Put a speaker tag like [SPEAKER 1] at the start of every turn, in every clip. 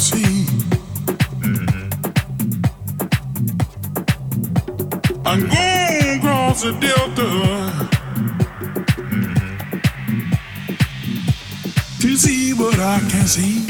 [SPEAKER 1] See. I'm going across the delta mm-hmm. to see what I can see.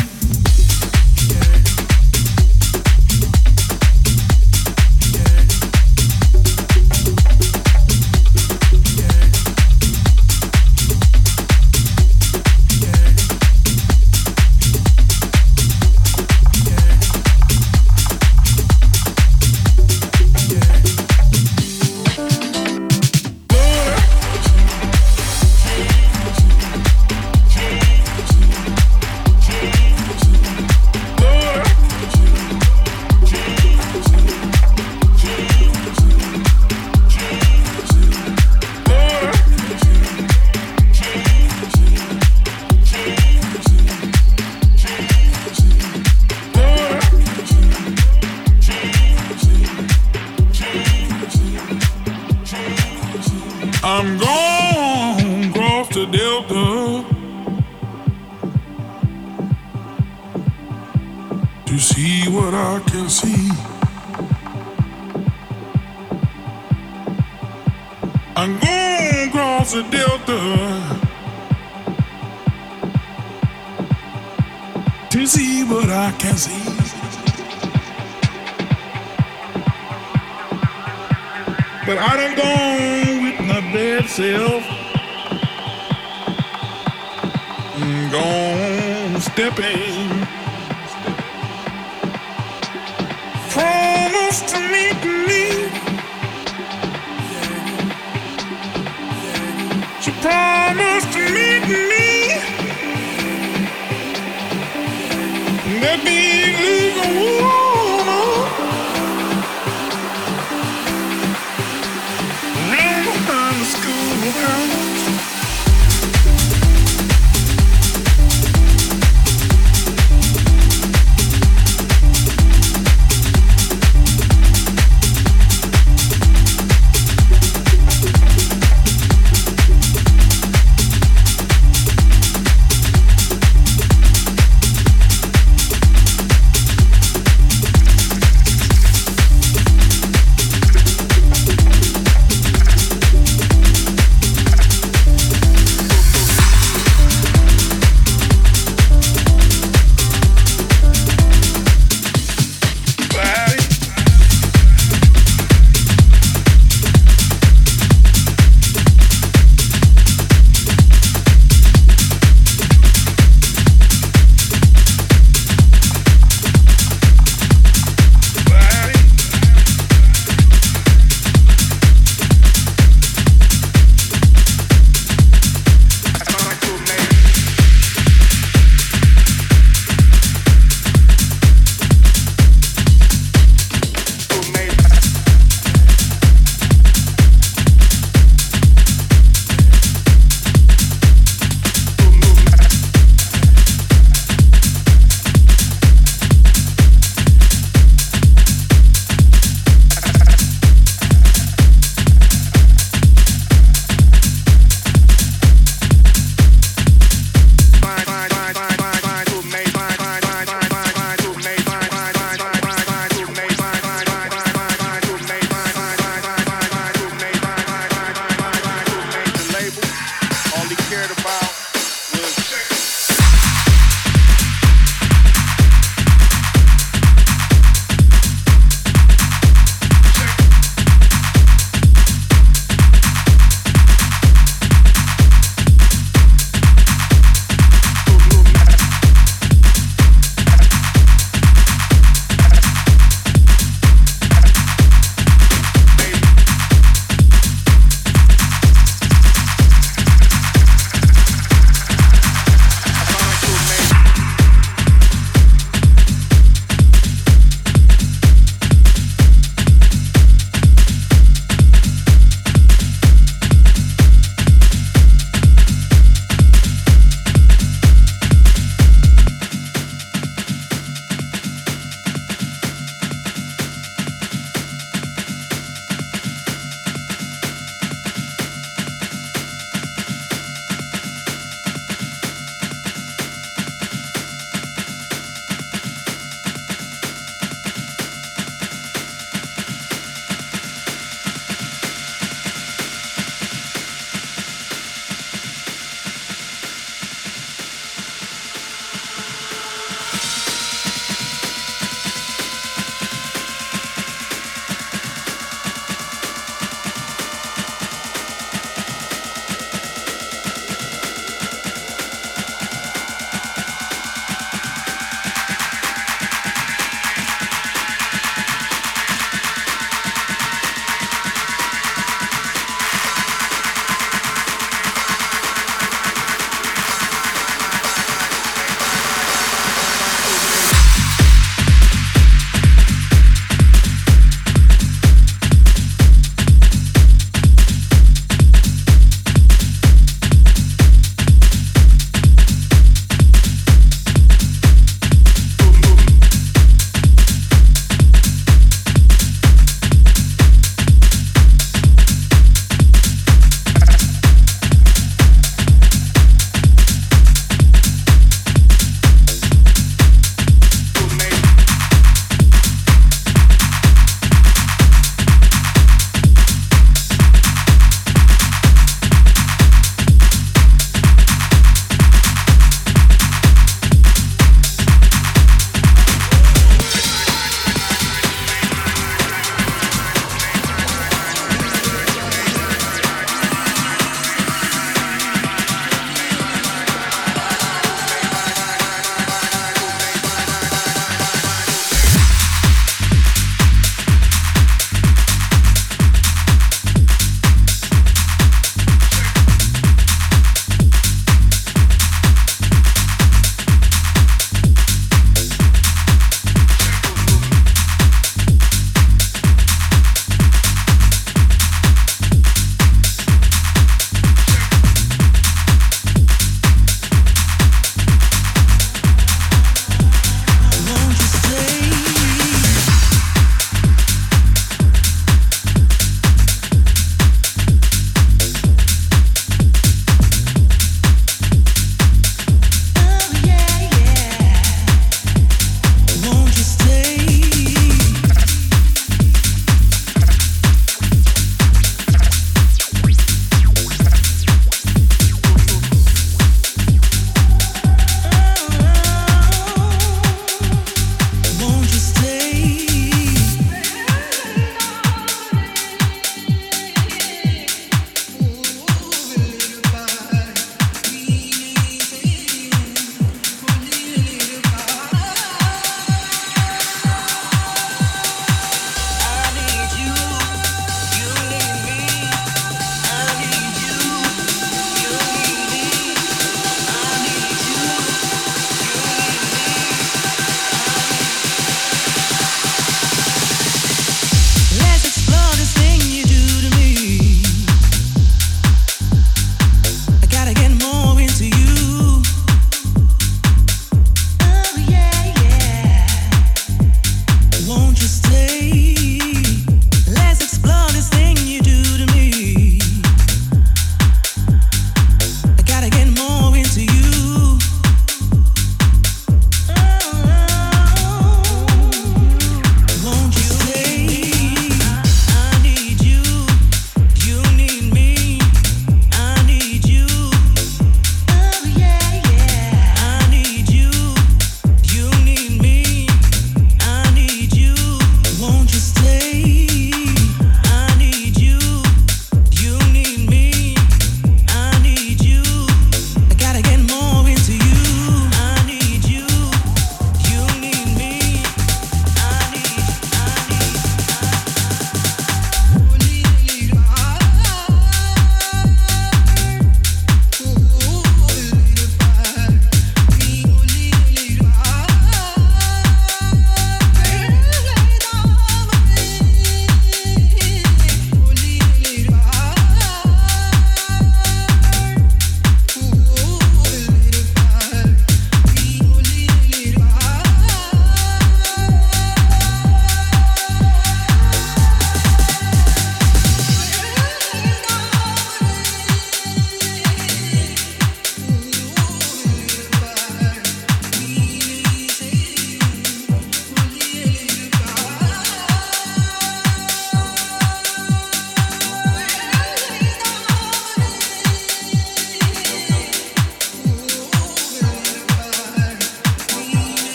[SPEAKER 1] My bad self. Mm, Gone stepping. Promise to meet me. She promised to meet me. That big legal woman. Hum.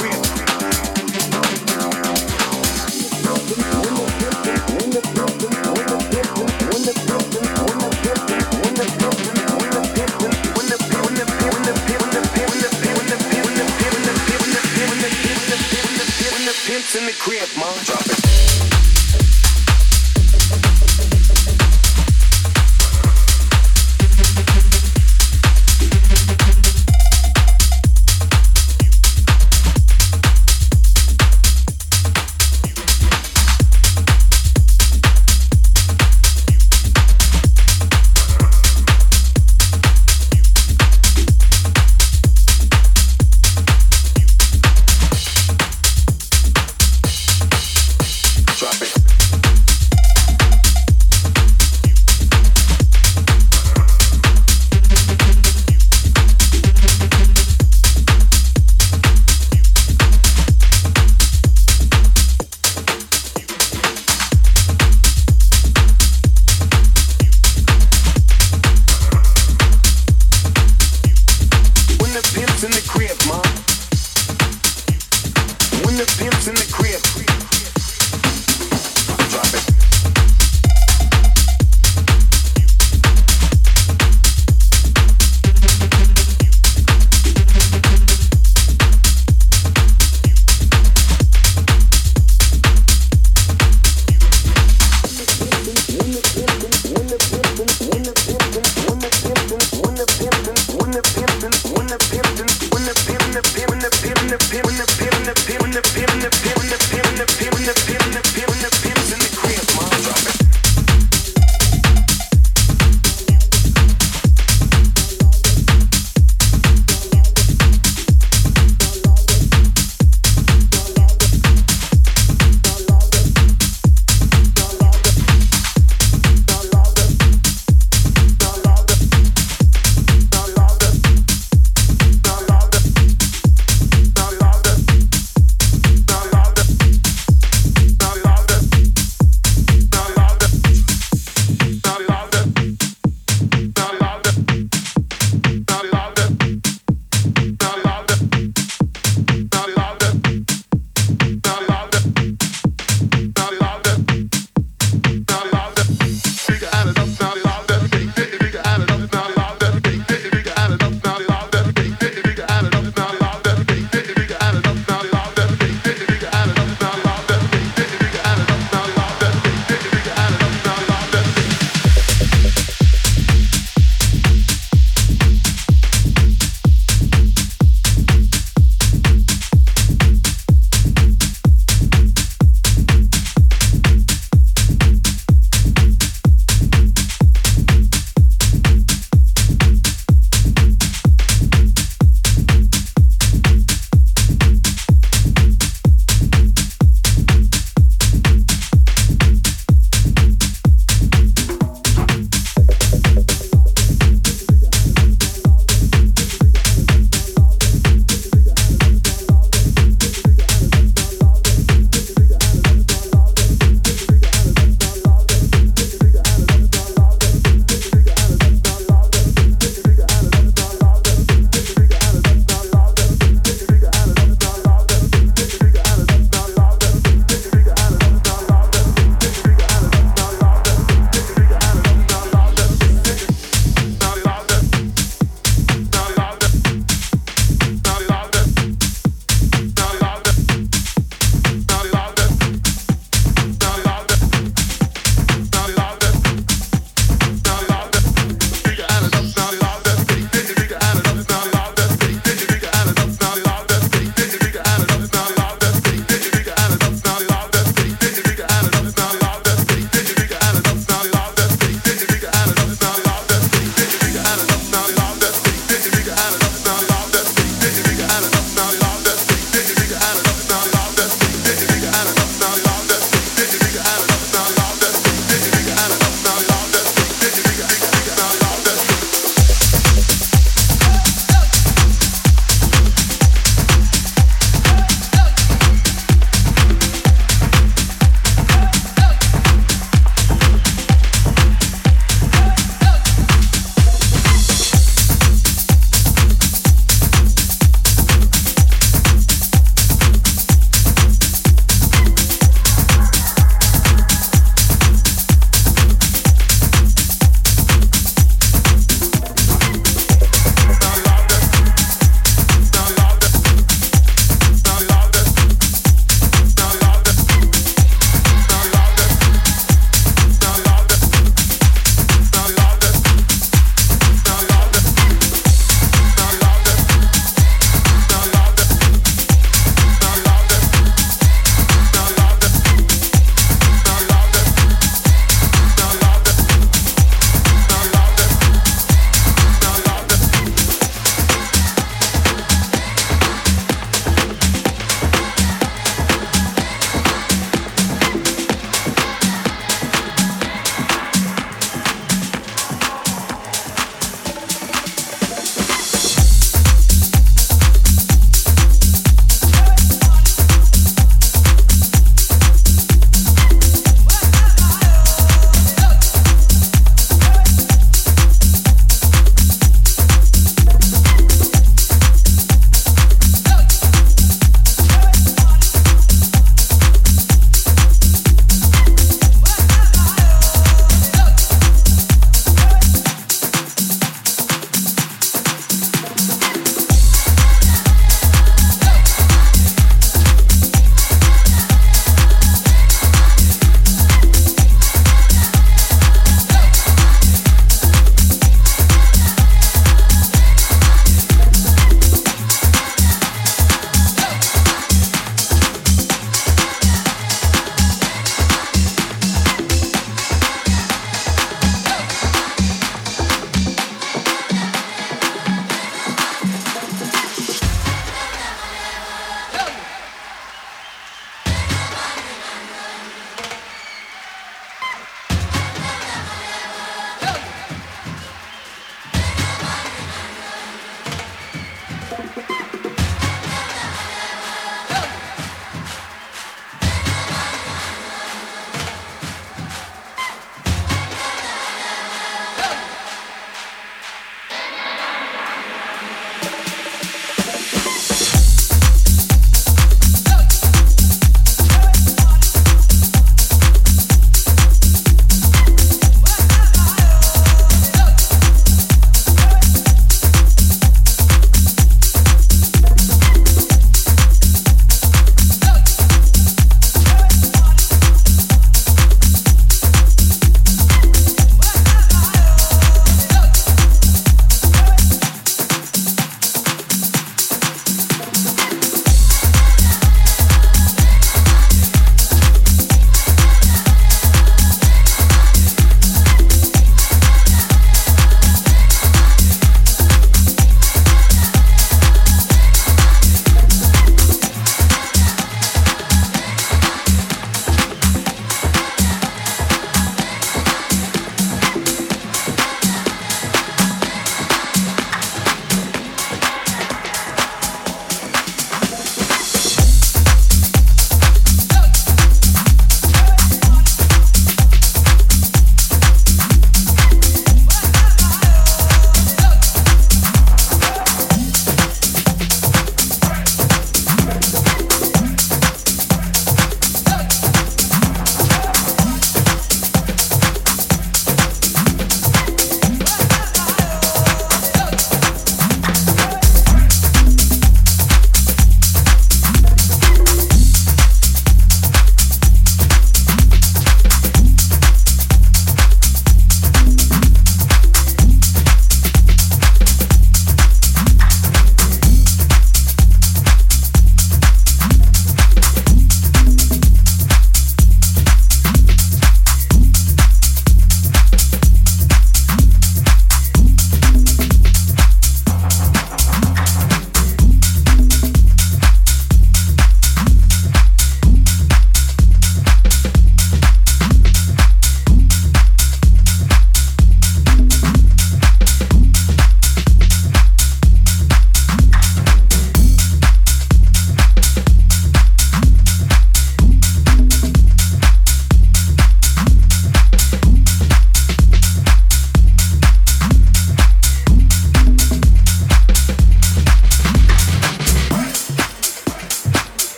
[SPEAKER 2] The